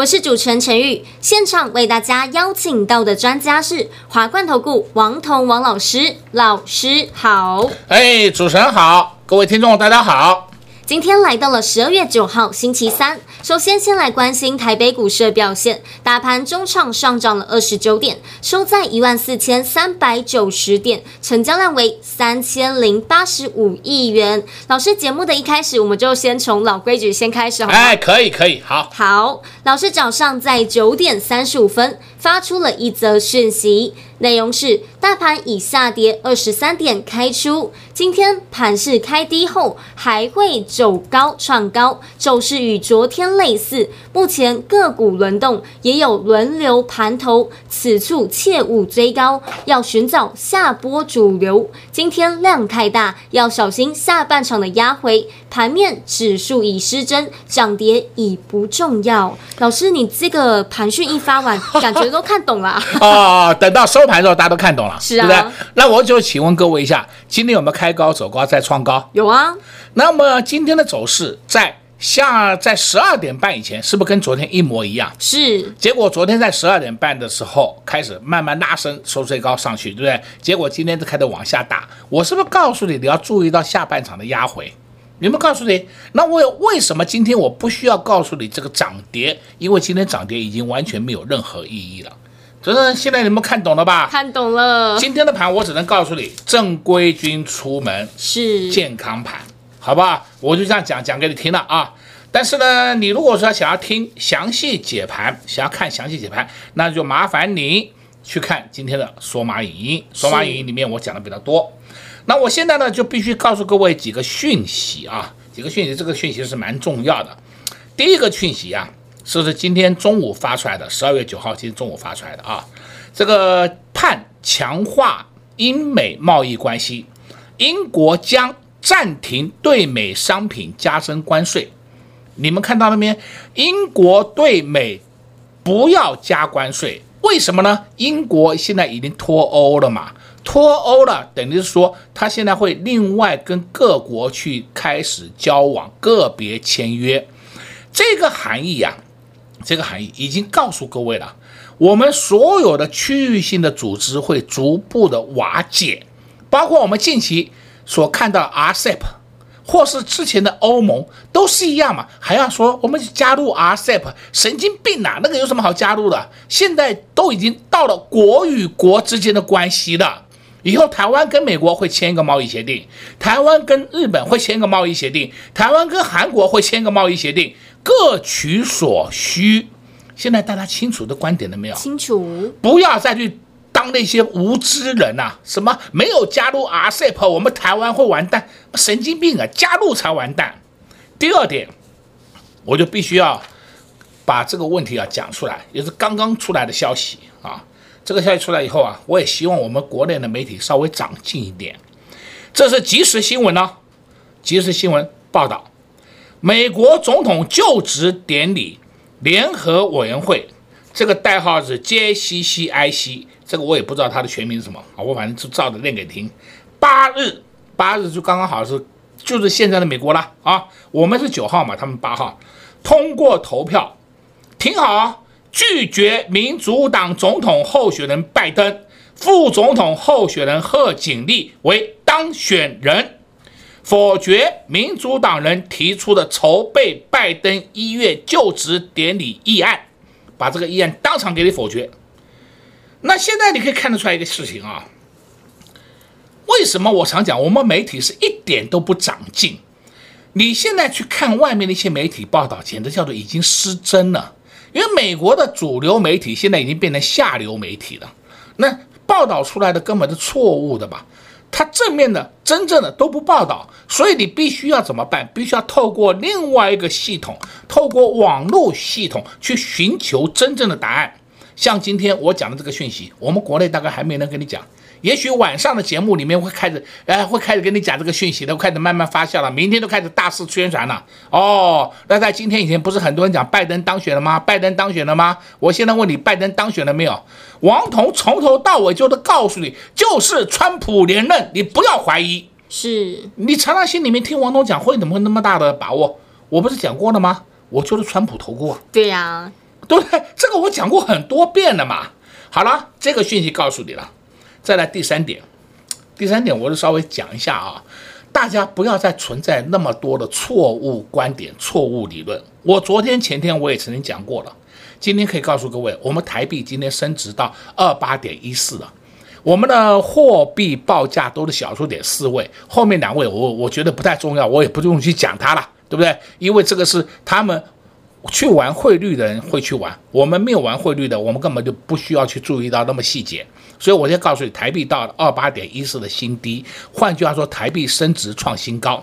我是主持人陈玉。现场为大家邀请到的专家是华冠投顾王彤王老师，老师好。哎，主持人好，各位听众大家好。今天来到了十二月九号星期三，首先先来关心台北股市的表现，大盘中场上涨了二十九点，收在一万四千三百九十点，成交量为三千零八十五亿元。老师，节目的一开始，我们就先从老规矩先开始好吗？哎，可以可以，好。好，老师早上在九点三十五分发出了一则讯息。内容是：大盘以下跌二十三点开出，今天盘势开低后还会走高创高，走势与昨天类似。目前个股轮动，也有轮流盘头，此处切勿追高，要寻找下波主流。今天量太大，要小心下半场的压回。盘面指数已失真，涨跌已不重要。老师，你这个盘讯一发完，感觉都看懂了啊，等到收。盘的时候大家都看懂了，是啊，对不对？那我就请问各位一下，今天有没有开高走高再创高？有啊。那么今天的走势在下在十二点半以前，是不是跟昨天一模一样？是。结果昨天在十二点半的时候开始慢慢拉升，收最高上去，对不对？结果今天就开始往下打。我是不是告诉你，你要注意到下半场的压回？有没有告诉你？那我为什么今天我不需要告诉你这个涨跌？因为今天涨跌已经完全没有任何意义了。就是现在你们看懂了吧？看懂了。今天的盘我只能告诉你，正规军出门是健康盘，好不好？我就这样讲讲给你听了啊。但是呢，你如果说想要听详细解盘，想要看详细解盘，那就麻烦你去看今天的索马影音。索马影音里面我讲的比较多。那我现在呢就必须告诉各位几个讯息啊，几个讯息，这个讯息是蛮重要的。第一个讯息啊。这是今天中午发出来的，十二月九号今天中午发出来的啊。这个判强化英美贸易关系，英国将暂停对美商品加征关税。你们看到了没？英国对美不要加关税，为什么呢？英国现在已经脱欧了嘛，脱欧了，等于是说他现在会另外跟各国去开始交往，个别签约。这个含义呀、啊。这个含义已经告诉各位了，我们所有的区域性的组织会逐步的瓦解，包括我们近期所看到 RCEP，或是之前的欧盟，都是一样嘛，还要说我们加入 RCEP，神经病啊！那个有什么好加入的？现在都已经到了国与国之间的关系了，以后台湾跟美国会签一个贸易协定，台湾跟日本会签一个贸易协定，台湾跟韩国会签一个贸易协定。各取所需，现在大家清楚的观点了没有？清楚，不要再去当那些无知人呐、啊！什么没有加入 RCEP，我们台湾会完蛋？神经病啊！加入才完蛋。第二点，我就必须要把这个问题啊讲出来，也是刚刚出来的消息啊。这个消息出来以后啊，我也希望我们国内的媒体稍微长进一点。这是即时新闻呢、啊，即时新闻报道。美国总统就职典礼联合委员会，这个代号是 JCCIC，这个我也不知道它的全名是什么啊，我反正就照着念给听。八日，八日就刚刚好是，就是现在的美国了啊。我们是九号嘛，他们八号通过投票，挺好，拒绝民主党总统候选人拜登，副总统候选人贺锦丽为当选人。否决民主党人提出的筹备拜登一月就职典礼议案，把这个议案当场给你否决。那现在你可以看得出来一个事情啊，为什么我常讲我们媒体是一点都不长进？你现在去看外面的一些媒体报道，简直叫做已经失真了。因为美国的主流媒体现在已经变成下流媒体了，那报道出来的根本是错误的吧？它正面的、真正的都不报道，所以你必须要怎么办？必须要透过另外一个系统，透过网络系统去寻求真正的答案。像今天我讲的这个讯息，我们国内大概还没人跟你讲。也许晚上的节目里面会开始，呃，会开始跟你讲这个讯息的，开始慢慢发酵了。明天都开始大肆宣传了。哦，那在今天以前不是很多人讲拜登当选了吗？拜登当选了吗？我现在问你，拜登当选了没有？王彤从头到尾就是告诉你，就是川普连任，你不要怀疑。是你常常心里面听王彤讲，会怎么会那么大的把握？我不是讲过了吗？我就是川普投过。对呀、啊，对不对？这个我讲过很多遍了嘛。好了，这个讯息告诉你了。再来第三点，第三点我就稍微讲一下啊，大家不要再存在那么多的错误观点、错误理论。我昨天、前天我也曾经讲过了，今天可以告诉各位，我们台币今天升值到二八点一四了，我们的货币报价都是小数点四位，后面两位我我觉得不太重要，我也不用去讲它了，对不对？因为这个是他们。去玩汇率的人会去玩，我们没有玩汇率的，我们根本就不需要去注意到那么细节。所以我就告诉你，台币到了二八点一四的新低，换句话说，台币升值创新高，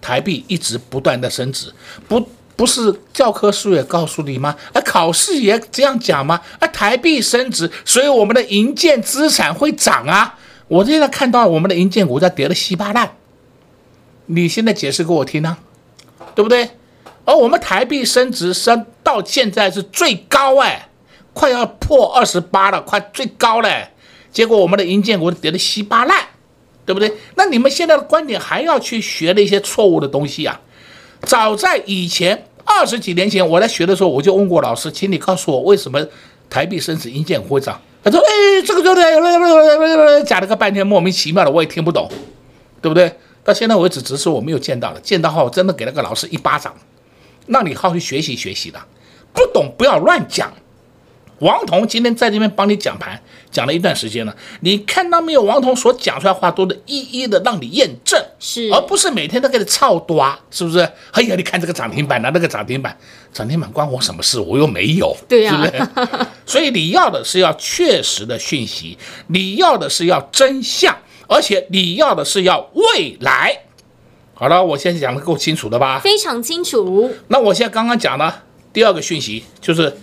台币一直不断的升值，不不是教科书也告诉你吗？啊，考试也这样讲吗？啊，台币升值，所以我们的银建资产会涨啊。我现在看到我们的银建股在跌得稀巴烂，你现在解释给我听呢，对不对？而我们台币升值升到现在是最高哎，快要破二十八了，快最高了。结果我们的银建股跌得稀巴烂，对不对？那你们现在的观点还要去学那些错误的东西啊？早在以前二十几年前，我在学的时候，我就问过老师，请你告诉我为什么台币升值银建股会涨？他说：“哎，这个就对，讲了个半天莫名其妙的，我也听不懂，对不对？到现在为止，只是我没有见到了，见到后我真的给那个老师一巴掌。”让你好好去学习学习的，不懂不要乱讲。王彤今天在这边帮你讲盘，讲了一段时间了，你看到没有？王彤所讲出来话都得一一的让你验证，是，而不是每天都给你操多，是不是？哎呀，你看这个涨停板呐，那个涨停板，涨停板关我什么事？我又没有，对呀、啊，是不是？所以你要的是要确实的讯息，你要的是要真相，而且你要的是要未来。好了，我现在讲的够清楚了吧？非常清楚。那我现在刚刚讲的第二个讯息就是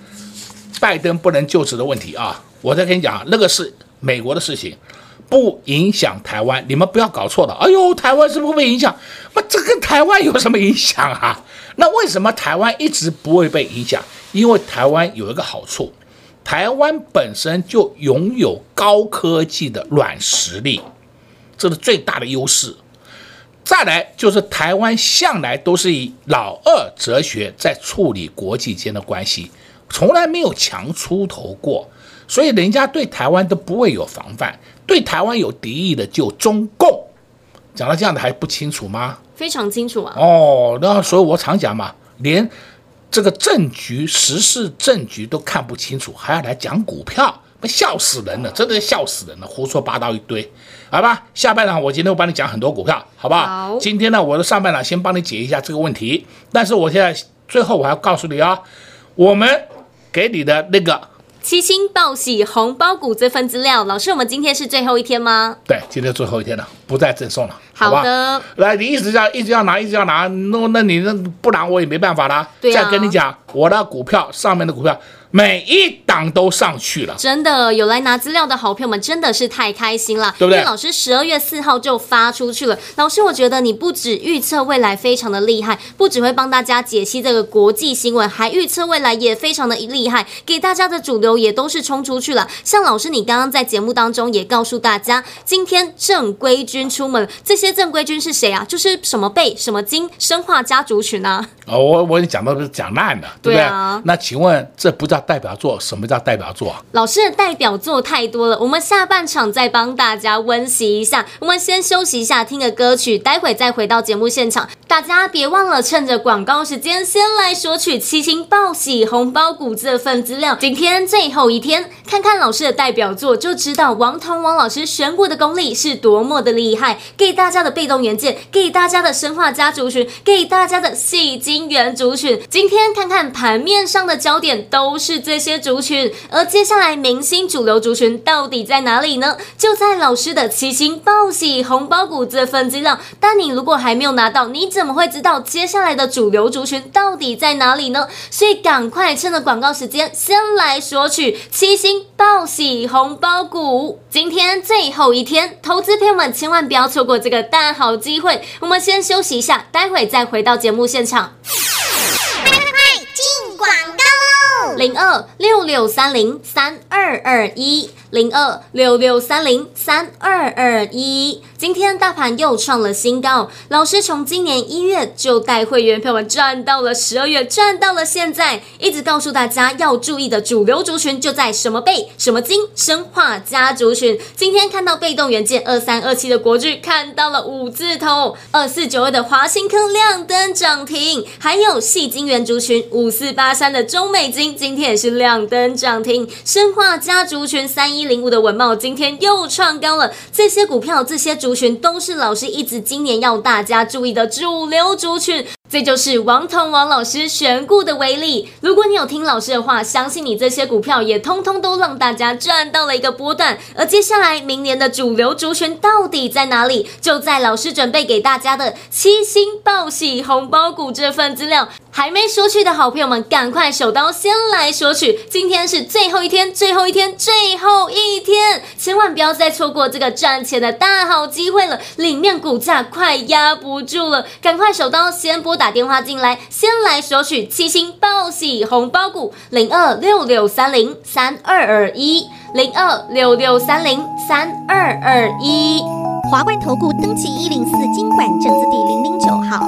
拜登不能就职的问题啊！我再跟你讲，那个是美国的事情，不影响台湾。你们不要搞错了。哎呦，台湾是不是被影响？那这跟台湾有什么影响啊？那为什么台湾一直不会被影响？因为台湾有一个好处，台湾本身就拥有高科技的软实力，这是最大的优势。再来就是台湾向来都是以老二哲学在处理国际间的关系，从来没有强出头过，所以人家对台湾都不会有防范，对台湾有敌意的就中共。讲到这样的还不清楚吗？非常清楚啊。哦，那所以我常讲嘛，连这个政局、时事政局都看不清楚，还要来讲股票。笑死人了，真的笑死人了，胡说八道一堆，好吧？下半场我今天会帮你讲很多股票，好不好？好。今天呢，我的上半场先帮你解一下这个问题，但是我现在最后我还要告诉你啊、哦，我们给你的那个七星报喜红包股这份资料，老师，我们今天是最后一天吗？对，今天最后一天了，不再赠送了，好，好的。来，你一直要一直要拿，一直要拿，那那你那不拿我也没办法啦。对啊。再跟你讲，我的股票上面的股票。每一档都上去了，真的有来拿资料的好朋友们真的是太开心了，对不对？因为老师十二月四号就发出去了。老师，我觉得你不止预测未来非常的厉害，不只会帮大家解析这个国际新闻，还预测未来也非常的厉害，给大家的主流也都是冲出去了。像老师，你刚刚在节目当中也告诉大家，今天正规军出门，这些正规军是谁啊？就是什么贝、什么金、生化家族群啊？哦，我我讲到是讲烂了，对不对？对啊。那请问这不叫代表作？什么叫代表作？老师的代表作太多了，我们下半场再帮大家温习一下。我们先休息一下，听个歌曲，待会再回到节目现场。大家别忘了趁着广告时间，先来索取七星报喜红包股这份资料。今天最后一天，看看老师的代表作，就知道王彤王老师选股的功力是多么的厉害，给大家的被动元件，给大家的生化家族群，给大家的戏精元族群。今天看看盘面上的焦点都是这些族群，而接下来明星主流族群到底在哪里呢？就在老师的七星报喜红包股这份资料。但你如果还没有拿到，你怎么会知道接下来的主流族群到底在哪里呢？所以赶快趁着广告时间，先来索取七星报喜红包股。今天最后一天，投资朋友们千万不要错过这个大好机会。我们先休息一下，待会再回到节目现场。快快快，进广告喽！零二六六三零三二二一。零二六六三零三二二一，今天大盘又创了新高。老师从今年一月就带会员朋友们赚到了十二月，赚到了现在，一直告诉大家要注意的主流族群就在什么贝、什么金、生化家族群。今天看到被动元件二三二七的国巨看到了五字头，二四九二的华新科亮灯涨停，还有细晶圆族群五四八三的中美金今天也是亮灯涨停，生化家族群三一。一零五的文茂今天又创高了，这些股票、这些族群都是老师一直今年要大家注意的主流族群。这就是王彤王老师选股的威力。如果你有听老师的话，相信你这些股票也通通都让大家赚到了一个波段。而接下来明年的主流族群到底在哪里？就在老师准备给大家的七星报喜红包股这份资料。还没索取的好朋友们，赶快手刀先来索取！今天是最后一天，最后一天，最后一天，千万不要再错过这个赚钱的大好机会了！里面股价快压不住了，赶快手刀先拨打电话进来，先来索取七星报喜红包股零二六六三零三二二一零二六六三零三二二一华冠投顾登记一零四经管证字第零零九号。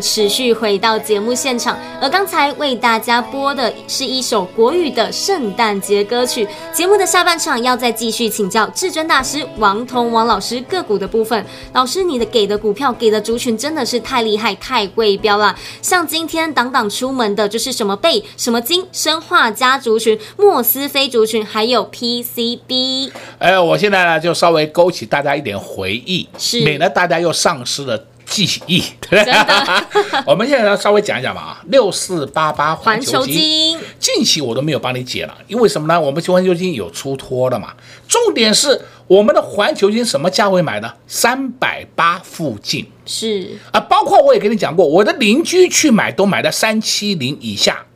持续回到节目现场，而刚才为大家播的是一首国语的圣诞节歌曲。节目的下半场要再继续请教至尊大师王彤王老师个股的部分。老师，你的给的股票给的族群真的是太厉害、太贵标了。像今天档档出门的就是什么贝、什么金、生化家族群、莫斯菲族群，还有 PCB。哎，我现在呢就稍微勾起大家一点回忆，是免得大家又丧失了。记忆，对真的 我们现在要稍微讲一讲吧啊，六四八八环球晶，环球晶近期我都没有帮你解了，因为什么呢？我们环球金有出脱了嘛。重点是我们的环球金什么价位买的？三百八附近是啊，包括我也跟你讲过，我的邻居去买都买在三七零以下，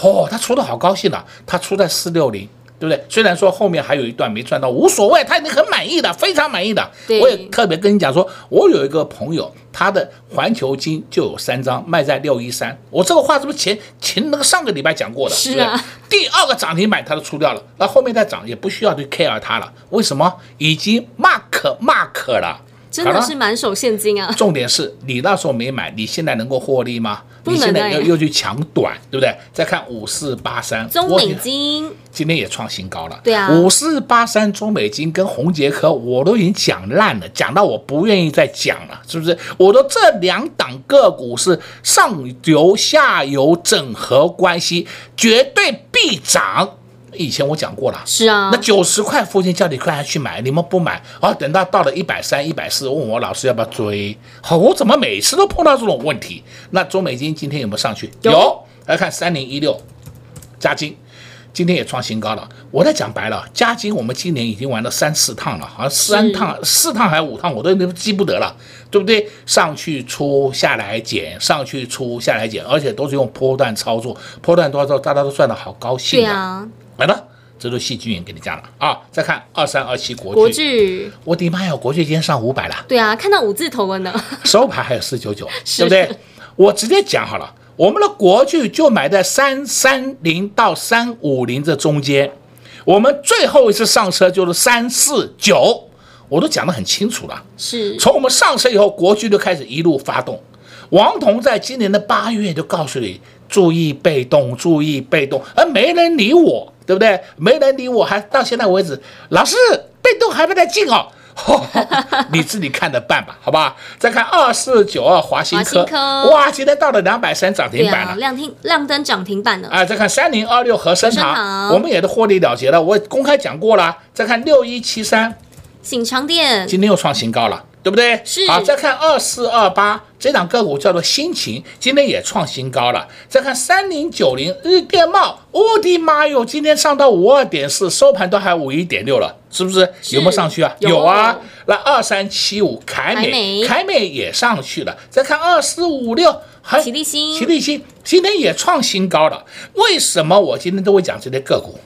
哦，他出的好高兴了，他出在四六零。对不对？虽然说后面还有一段没赚到，无所谓，他已经很满意的，非常满意的。对我也特别跟你讲说，我有一个朋友，他的环球金就有三张，卖在六一三。我这个话是不是前前那个上个礼拜讲过的？是啊。第二个涨停板他都出掉了，那后面再涨也不需要去 care 他了。为什么？已经 mark mark 了。真的是满手现金啊！重点是你那时候没买，你现在能够获利吗？你现在又又去抢短，对不对？再看五四八三中美金，今天也创新高了。对啊，五四八三中美金跟宏捷科我都已经讲烂了，讲到我不愿意再讲了，是不是？我都这两档个股是上游下游整合关系，绝对必涨。以前我讲过了，是啊，那九十块附近叫你快去买，你们不买，啊，等到到了一百三、一百四，问我老师要不要追？好，我怎么每次都碰到这种问题？那中美金今天有没有上去？有，来看三零一六，加金，今天也创新高了。我在讲白了，加金我们今年已经玩了三四趟了，好像三趟、四趟还是五趟，我都都记不得了，对不对？上去出，下来减，上去出，下来减，而且都是用波段操作，波段多少，大家都赚得好高兴。对啊。来了，这都戏剧员给你讲了啊！再看二三二七国巨，国巨，我的妈呀，国剧今天上五百了。对啊，看到五字头了呢。收盘还有四九九，对不对？我直接讲好了，我们的国剧就买在三三零到三五零这中间，我们最后一次上车就是三四九，我都讲得很清楚了。是，从我们上车以后，国剧就开始一路发动。王彤在今年的八月就告诉你，注意被动，注意被动，而没人理我。对不对？没人理我，还到现在为止，老师被动还没在进哦，你自己看着办吧，好吧？再看二四九二华新科，哇，今天到了两百三涨停板了，啊、亮停亮灯涨停板了啊！再看三零二六和生堂，我们也都获利了结了，我公开讲过了。再看六一七三，新昌电，今天又创新高了。对不对？是。好，再看二四二八这档个股叫做新情，今天也创新高了。再看三零九零日电贸，我的妈哟，今天上到五二点四，收盘都还五一点六了，是不是？是有没有上去啊？有，有啊。那二三七五凯美，凯美，也上去了。再看二四五六，还奇力新，齐立新今天也创新高了。为什么我今天都会讲这些个股？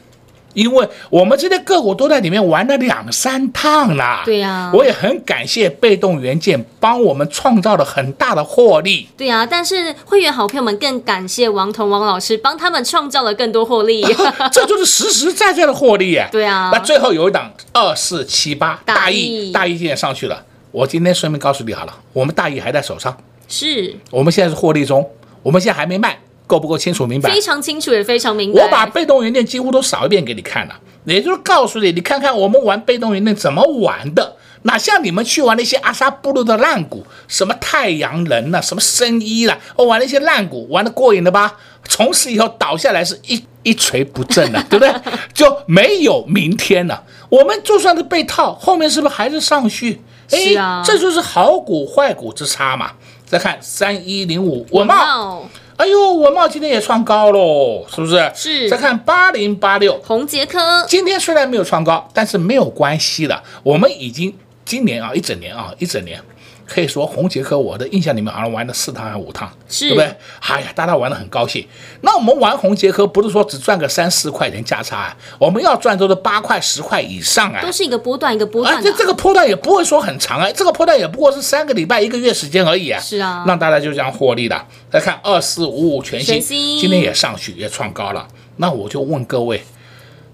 因为我们这些个股都在里面玩了两三趟啦，对呀，我也很感谢被动元件帮我们创造了很大的获利，对呀。但是会员好朋友们更感谢王彤王老师帮他们创造了更多获利，这就是实实在在的获利啊。对啊，那最后有一档二四七八大亿，大亿今天上去了。我今天顺便告诉你好了，我们大亿还在手上，是我们现在是获利中，我们现在还没卖。够不够清楚明白？非常清楚，也非常明白。我把被动元件几乎都扫一遍给你看了，也就是告诉你，你看看我们玩被动元件怎么玩的。哪像你们去玩那些阿萨布鲁的烂股，什么太阳能了、啊，什么生医了，我玩那些烂股，玩的过瘾了吧？从此以后倒下来是一一锤不振了，对不对？就没有明天了。我们就算是被套，后面是不是还是上去？是啊，这就是好股坏股之差嘛。再看三一零五稳懋。哎呦，文茂今天也创高喽，是不是？是。再看八零八六，红杰科，今天虽然没有创高，但是没有关系的。我们已经今年啊，一整年啊，一整年。可以说红杰科，我的印象里面好像玩了四趟还是五趟，是对不对？哎呀，大家玩的很高兴。那我们玩红杰科不是说只赚个三四块钱价差啊，我们要赚都是八块十块以上啊。都是一个波段一个波段，啊，这这个波段也不会说很长啊，这个波段也不过是三个礼拜一个月时间而已啊。是啊，让大家就这样获利的。再看二四五五全新，今天也上去也创高了。那我就问各位。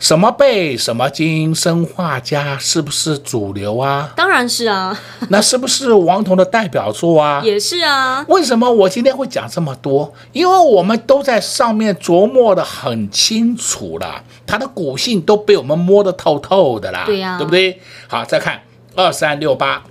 什么贝什么金生化家是不是主流啊？当然是啊。那是不是王彤的代表作啊？也是啊。为什么我今天会讲这么多？因为我们都在上面琢磨的很清楚了，它的股性都被我们摸得透透的啦。对呀、啊，对不对？好，再看二三六八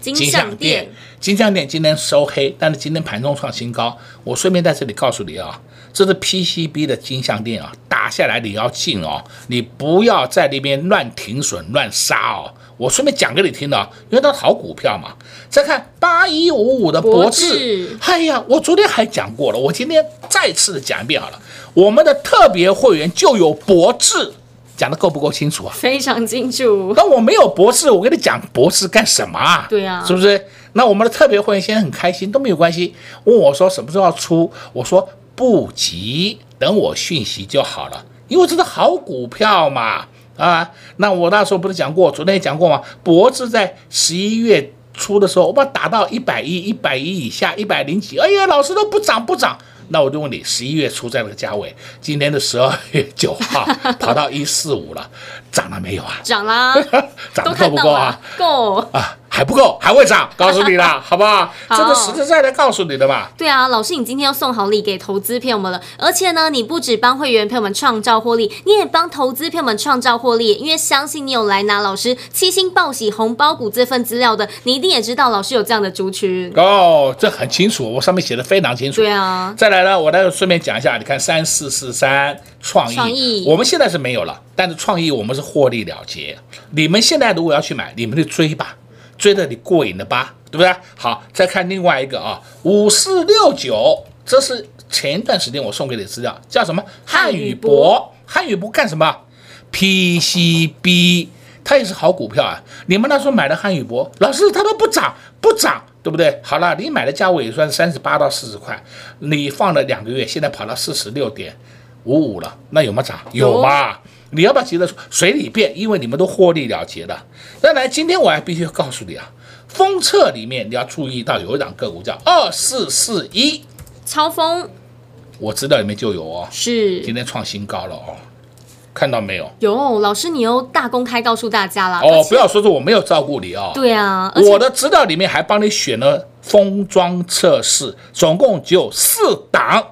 金像电，金像电今天收黑，但是今天盘中创新高。我顺便在这里告诉你啊。这是 PCB 的金项链啊，打下来你要进哦，你不要在那边乱停损乱杀哦。我顺便讲给你听的，因为它好股票嘛。再看八一五五的博智，哎呀，我昨天还讲过了，我今天再次的讲一遍好了。我们的特别会员就有博智，讲的够不够清楚啊？非常清楚。那我没有博智，我跟你讲博智干什么啊？对啊，是不是？那我们的特别会员现在很开心，都没有关系。问我说什么时候要出，我说。不急，等我讯息就好了，因为这是好股票嘛，啊，那我那时候不是讲过，昨天也讲过吗？博智在十一月初的时候，我把它打到一百一、一百一以下，一百零几，哎呀，老师都不涨不涨，那我就问你，十一月初在那个价位，今天的十二月九号 跑到一四五了，涨了没有啊？涨了，涨得够不够啊？够啊。还不够，还会涨，告诉你了，好不好？这个实实在在告诉你的吧。对啊，老师，你今天要送好礼给投资朋友们了，而且呢，你不止帮会员朋友们创造获利，你也帮投资朋友们创造获利，因为相信你有来拿老师七星报喜红包股这份资料的，你一定也知道老师有这样的族群。哦，这很清楚，我上面写的非常清楚。对啊，再来呢，我来顺便讲一下，你看三四四三创意，创意我们现在是没有了，但是创意我们是获利了结。你们现在如果要去买，你们就追吧，追得你过瘾了吧，对不对？好，再看另外一个啊，五四六九，这是前一段时间我送给你的资料，叫什么？汉语博，汉语博干什么？PCB，它也是好股票啊。你们那时候买的汉语博，老师它都不涨，不涨。对不对？好了，你买的价位也算三十八到四十块，你放了两个月，现在跑到四十六点五五了，那有没有涨？有吧？你要不要急着说随你便？因为你们都获利了结了。当然，今天我还必须要告诉你啊，封测里面你要注意到有一档个股叫二四四一超风，我知道里面就有哦，是今天创新高了哦。看到没有？有老师，你又大公开告诉大家了哦！不要说是我没有照顾你哦。对啊，我的资料里面还帮你选了封装测试，总共只有四档。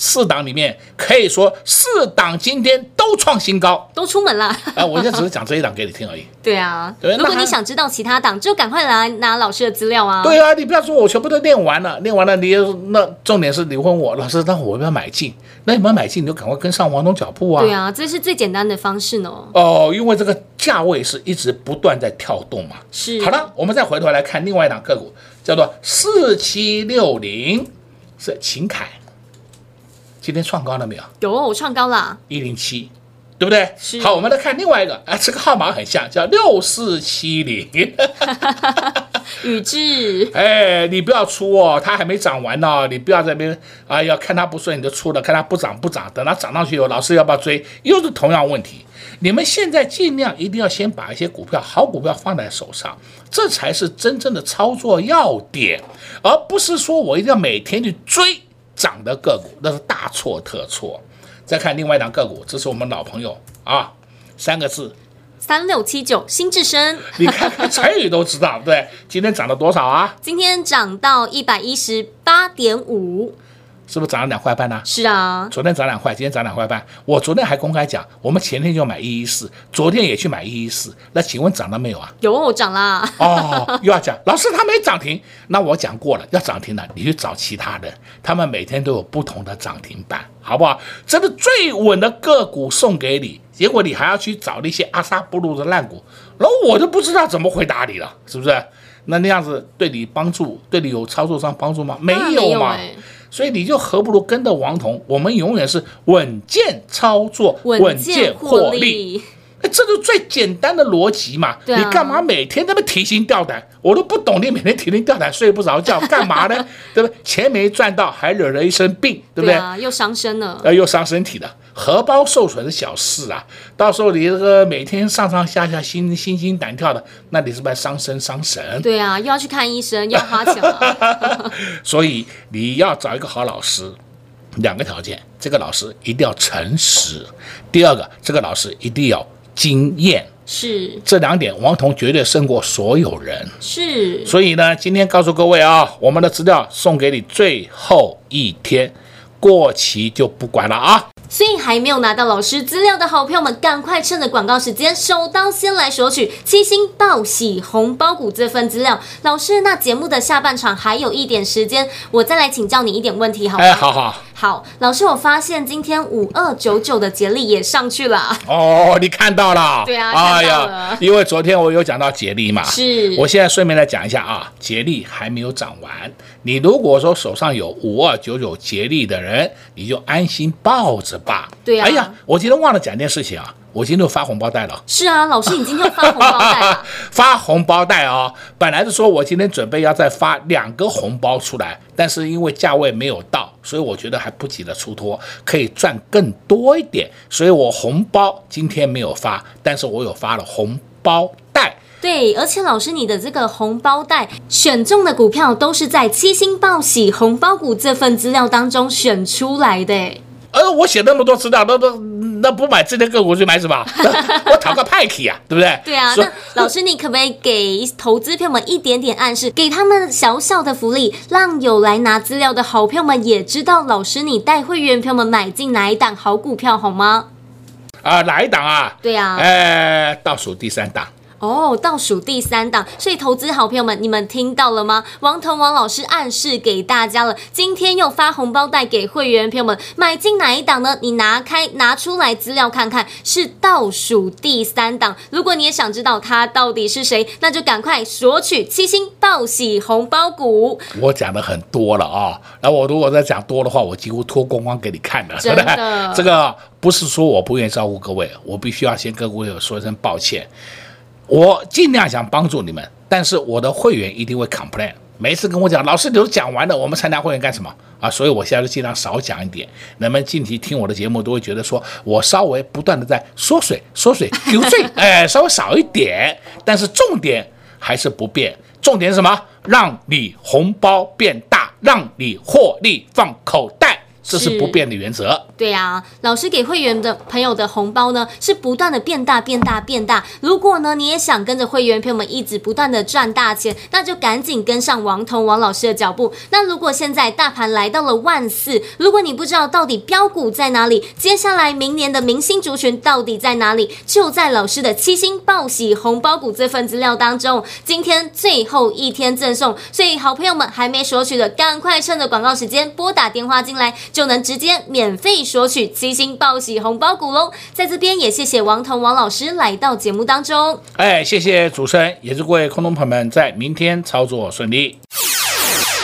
四档里面可以说四档今天都创新高，都出门了。啊、呃，我现在只是讲这一档给你听而已。对啊，对，如果你想知道其他档，就赶快来拿老师的资料啊。对啊，你不要说我全部都练完了，练完了你那重点是你问我老师，那我要不要买进？那你们买进你就赶快跟上王总脚步啊。对啊，这是最简单的方式呢。哦，因为这个价位是一直不断在跳动嘛。是。好了，我们再回头来看另外一档个股，叫做四七六零，是秦凯。今天创高了没有？有，我创高了，一零七，对不对？是。好，我们来看另外一个，啊，这个号码很像，叫六四七零。宇智，哎，你不要出哦，它还没涨完呢，哦，你不要在那边，哎呀，看它不顺你就出了，看它不涨不涨，等它涨上去以后，老师要不要追？又是同样问题。你们现在尽量一定要先把一些股票，好股票放在手上，这才是真正的操作要点，而不是说我一定要每天去追。涨的个股那是大错特错。再看另外一档个股，这是我们老朋友啊，三个字，三六七九新智深。你看看成语都知道，对，今天涨了多少啊？今天涨到一百一十八点五。是不是涨了两块半呢、啊？是啊，昨天涨两块，今天涨两块半。我昨天还公开讲，我们前天就买一一四，昨天也去买一一四。那请问涨了没有啊？有我涨啦。哦，又要讲，老师他没涨停。那我讲过了，要涨停了，你去找其他人，他们每天都有不同的涨停板，好不好？这个最稳的个股送给你，结果你还要去找那些阿萨布鲁的烂股，然后我就不知道怎么回答你了，是不是？那那样子对你帮助，对你有操作上帮助吗？没有嘛。所以你就何不如跟着王彤，我们永远是稳健操作，稳健获利。哎，这就最简单的逻辑嘛。你干嘛每天那么提心吊胆？我都不懂，你每天提心吊胆睡不着觉，干嘛呢？对不对？钱没赚到，还惹了一身病，对不对？又伤身了，呃，又伤身体了。荷包受损的小事啊，到时候你这个每天上上下下心心惊胆跳的，那你是不是伤身伤神？对啊，又要去看医生，要花钱了。所以你要找一个好老师，两个条件：这个老师一定要诚实；第二个，这个老师一定要经验。是这两点，王彤绝对胜过所有人。是，所以呢，今天告诉各位啊，我们的资料送给你最后一天，过期就不管了啊。所以还没有拿到老师资料的好朋友们，赶快趁着广告时间，手刀先来索取七星报喜红包股这份资料。老师，那节目的下半场还有一点时间，我再来请教你一点问题，好吗？哎，好好好。老师，我发现今天五二九九的杰力也上去了。哦，你看到了？对啊，哎呀。因为昨天我有讲到杰力嘛，是。我现在顺便来讲一下啊，杰力还没有涨完。你如果说手上有五二九九杰力的人，你就安心抱着吧。对呀、啊。哎呀，我今天忘了讲一件事情啊！我今天又发红包袋了。是啊，老师，你今天发红包袋了。发红包袋啊、哦！本来是说我今天准备要再发两个红包出来，但是因为价位没有到，所以我觉得还不急着出脱，可以赚更多一点，所以我红包今天没有发，但是我有发了红包袋。对，而且老师，你的这个红包袋选中的股票都是在七星报喜红包股这份资料当中选出来的。呃，我写那么多资料，那那那不买这些个股去买什么？我讨个派气啊，对不对？对啊，那老师你可不可以给投资票们一点点暗示，给他们小小的福利，让有来拿资料的好朋友们也知道老师你带会员票们买进哪一档好股票好吗？啊，哪一档啊？对啊，呃，倒数第三档。哦，倒数第三档，所以投资好朋友们，你们听到了吗？王腾王老师暗示给大家了，今天又发红包袋给会员朋友们，买进哪一档呢？你拿开拿出来资料看看，是倒数第三档。如果你也想知道他到底是谁，那就赶快索取七星报喜红包股。我讲的很多了啊，那我如果再讲多的话，我几乎脱光光给你看了，真的，这个不是说我不愿意照顾各位，我必须要先跟各位说一声抱歉。我尽量想帮助你们，但是我的会员一定会 complain。每次跟我讲，老师你都讲完了，我们参加会员干什么啊？所以我现在就尽量少讲一点。那么近期听我的节目都会觉得说我稍微不断的在缩水、缩水、流水，哎，稍微少一点，但是重点还是不变。重点是什么？让你红包变大，让你获利放口袋。这是不变的原则。对啊，老师给会员的朋友的红包呢，是不断的变大、变大、变大。如果呢，你也想跟着会员朋友们一直不断的赚大钱，那就赶紧跟上王彤王老师的脚步。那如果现在大盘来到了万四，如果你不知道到底标股在哪里，接下来明年的明星族群到底在哪里，就在老师的七星报喜红包股这份资料当中。今天最后一天赠送，所以好朋友们还没索取的，赶快趁着广告时间拨打电话进来。就能直接免费索取七星报喜红包股喽！在这边也谢谢王彤王老师来到节目当中。哎，谢谢主持人，也祝各位空中朋友们在明天操作顺利。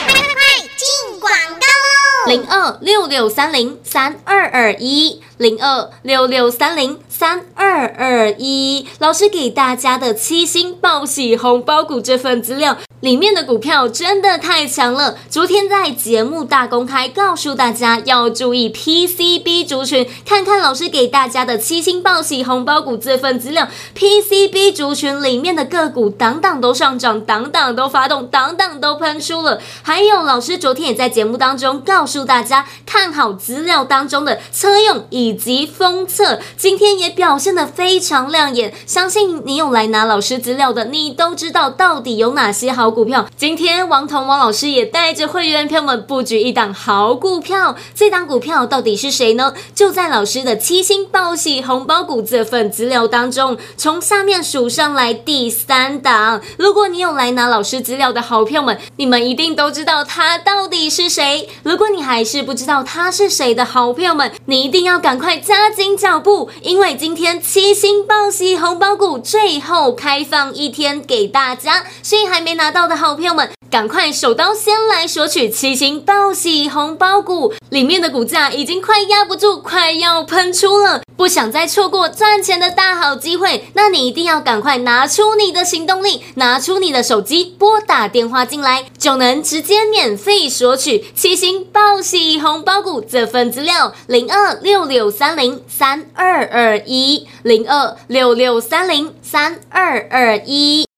快快快进广告喽！零二六六三零三二二一，零二六六三零三二二一，老师给大家的七星报喜红包股这份资料。里面的股票真的太强了。昨天在节目大公开告诉大家要注意 PCB 族群，看看老师给大家的七星报喜红包股这份资料，PCB 族群里面的个股档档都上涨，档档都发动，档档都喷出了。还有老师昨天也在节目当中告诉大家，看好资料当中的车用以及封测，今天也表现的非常亮眼。相信你有来拿老师资料的，你都知道到底有哪些好。好股票，今天王彤王老师也带着会员朋友们布局一档好股票，这档股票到底是谁呢？就在老师的七星报喜红包股这份资料当中，从下面数上来第三档。如果你有来拿老师资料的好朋友们，你们一定都知道他到底是谁。如果你还是不知道他是谁的好朋友们，你一定要赶快加紧脚步，因为今天七星报喜红包股最后开放一天给大家，所以还没拿到。的好朋友们，赶快手刀先来索取七星报喜红包股，里面的股价已经快压不住，快要喷出了。不想再错过赚钱的大好机会，那你一定要赶快拿出你的行动力，拿出你的手机，拨打电话进来，就能直接免费索取七星报喜红包股这份资料：零二六六三零三二二一，零二六六三零三二二一。